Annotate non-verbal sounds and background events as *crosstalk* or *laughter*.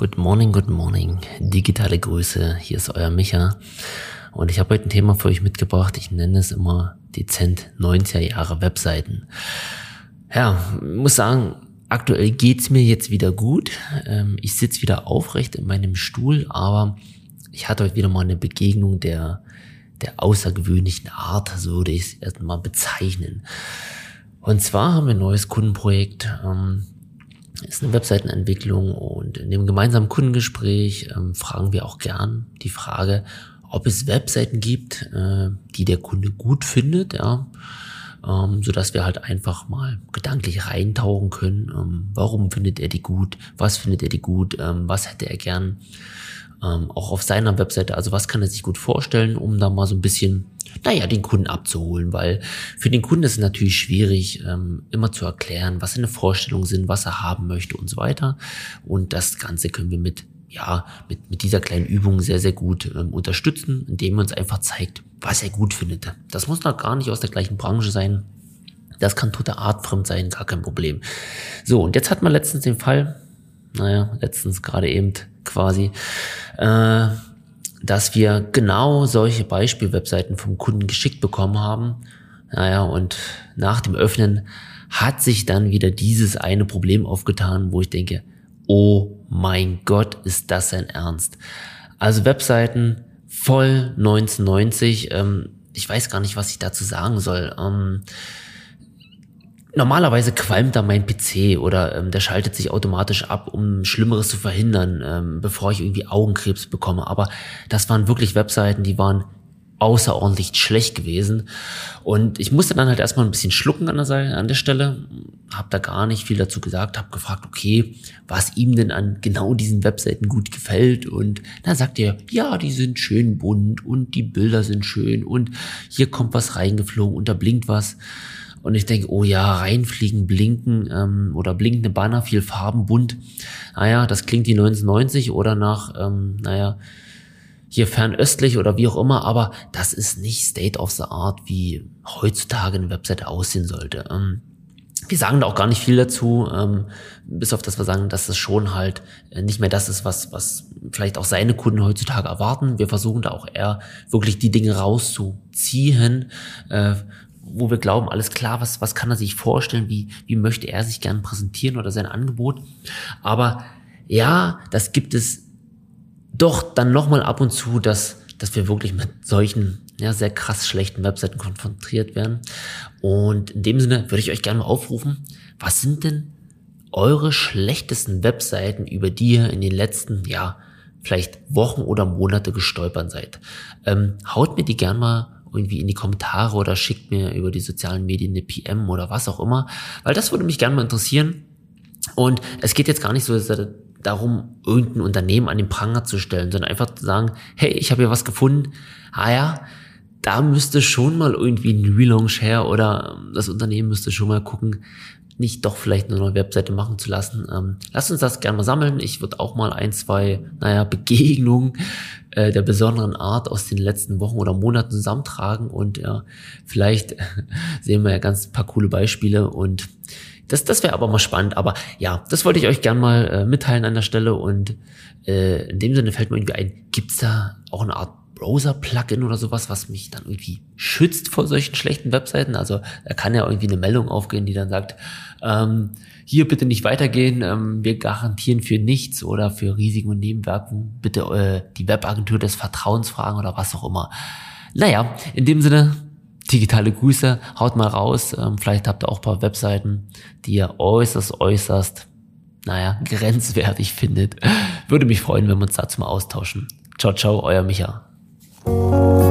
Good morning, good morning. Digitale Grüße. Hier ist euer Micha. Und ich habe heute ein Thema für euch mitgebracht. Ich nenne es immer dezent 90er Jahre Webseiten. Ja, muss sagen, aktuell geht's mir jetzt wieder gut. Ähm, ich sitze wieder aufrecht in meinem Stuhl, aber ich hatte heute wieder mal eine Begegnung der, der außergewöhnlichen Art, so würde ich es erstmal bezeichnen. Und zwar haben wir ein neues Kundenprojekt. Ähm, ist eine Webseitenentwicklung und in dem gemeinsamen Kundengespräch ähm, fragen wir auch gern die Frage, ob es Webseiten gibt, äh, die der Kunde gut findet, ja, ähm, so dass wir halt einfach mal gedanklich reintauchen können. Ähm, warum findet er die gut? Was findet er die gut? Ähm, was hätte er gern? Ähm, auch auf seiner Webseite, also was kann er sich gut vorstellen, um da mal so ein bisschen, naja, den Kunden abzuholen, weil für den Kunden ist es natürlich schwierig, ähm, immer zu erklären, was seine Vorstellungen sind, was er haben möchte und so weiter. Und das Ganze können wir mit ja, mit, mit dieser kleinen Übung sehr, sehr gut ähm, unterstützen, indem er uns einfach zeigt, was er gut findet. Das muss noch gar nicht aus der gleichen Branche sein. Das kann total artfremd sein, gar kein Problem. So, und jetzt hat man letztens den Fall, naja, letztens gerade eben quasi, äh, dass wir genau solche Beispielwebseiten vom Kunden geschickt bekommen haben. Naja, und nach dem Öffnen hat sich dann wieder dieses eine Problem aufgetan, wo ich denke, oh mein Gott, ist das ein Ernst. Also Webseiten voll 1990, ähm, ich weiß gar nicht, was ich dazu sagen soll. Ähm, normalerweise qualmt da mein PC oder ähm, der schaltet sich automatisch ab, um Schlimmeres zu verhindern, ähm, bevor ich irgendwie Augenkrebs bekomme. Aber das waren wirklich Webseiten, die waren außerordentlich schlecht gewesen. Und ich musste dann halt erstmal ein bisschen schlucken an der, Seite, an der Stelle, habe da gar nicht viel dazu gesagt, habe gefragt, okay, was ihm denn an genau diesen Webseiten gut gefällt. Und dann sagt er, ja, die sind schön bunt und die Bilder sind schön und hier kommt was reingeflogen und da blinkt was. Und ich denke, oh ja, reinfliegen, blinken ähm, oder blinkende Banner, viel Farben, bunt. Naja, das klingt die 1990 oder nach, ähm, naja, hier fernöstlich oder wie auch immer, aber das ist nicht State of the Art, wie heutzutage eine Webseite aussehen sollte. Ähm, wir sagen da auch gar nicht viel dazu, ähm, bis auf das wir sagen, dass es schon halt äh, nicht mehr das ist, was, was vielleicht auch seine Kunden heutzutage erwarten. Wir versuchen da auch eher wirklich die Dinge rauszuziehen, äh, wo wir glauben, alles klar, was, was kann er sich vorstellen, wie, wie möchte er sich gern präsentieren oder sein Angebot. Aber ja, das gibt es doch dann nochmal ab und zu, dass, dass wir wirklich mit solchen ja, sehr krass schlechten Webseiten konfrontiert werden. Und in dem Sinne würde ich euch gerne mal aufrufen, was sind denn eure schlechtesten Webseiten, über die ihr in den letzten, ja, vielleicht Wochen oder Monate gestolpert seid? Ähm, haut mir die gerne mal irgendwie in die Kommentare oder schickt mir über die sozialen Medien eine PM oder was auch immer, weil das würde mich gerne mal interessieren. Und es geht jetzt gar nicht so darum, irgendein Unternehmen an den Pranger zu stellen, sondern einfach zu sagen, hey, ich habe hier was gefunden. Ah ja, da müsste schon mal irgendwie ein Relaunch her oder das Unternehmen müsste schon mal gucken, nicht doch vielleicht eine neue Webseite machen zu lassen. Ähm, lasst uns das gerne mal sammeln. Ich würde auch mal ein, zwei, naja, Begegnungen äh, der besonderen Art aus den letzten Wochen oder Monaten zusammentragen und ja, vielleicht *laughs* sehen wir ja ganz paar coole Beispiele und das, das wäre aber mal spannend. Aber ja, das wollte ich euch gern mal äh, mitteilen an der Stelle. Und äh, in dem Sinne fällt mir irgendwie ein, gibt's da auch eine Art Browser-Plugin oder sowas, was mich dann irgendwie schützt vor solchen schlechten Webseiten? Also da kann ja irgendwie eine Meldung aufgehen, die dann sagt, ähm, hier bitte nicht weitergehen, ähm, wir garantieren für nichts oder für Risiken und Nebenwirkungen bitte äh, die Webagentur des Vertrauens fragen oder was auch immer. Naja, in dem Sinne, digitale Grüße, haut mal raus. Ähm, vielleicht habt ihr auch paar Webseiten, die ihr äußerst, äußerst, naja, grenzwertig *laughs* findet. Würde mich freuen, wenn wir uns dazu mal austauschen. Ciao, ciao, euer Micha. oh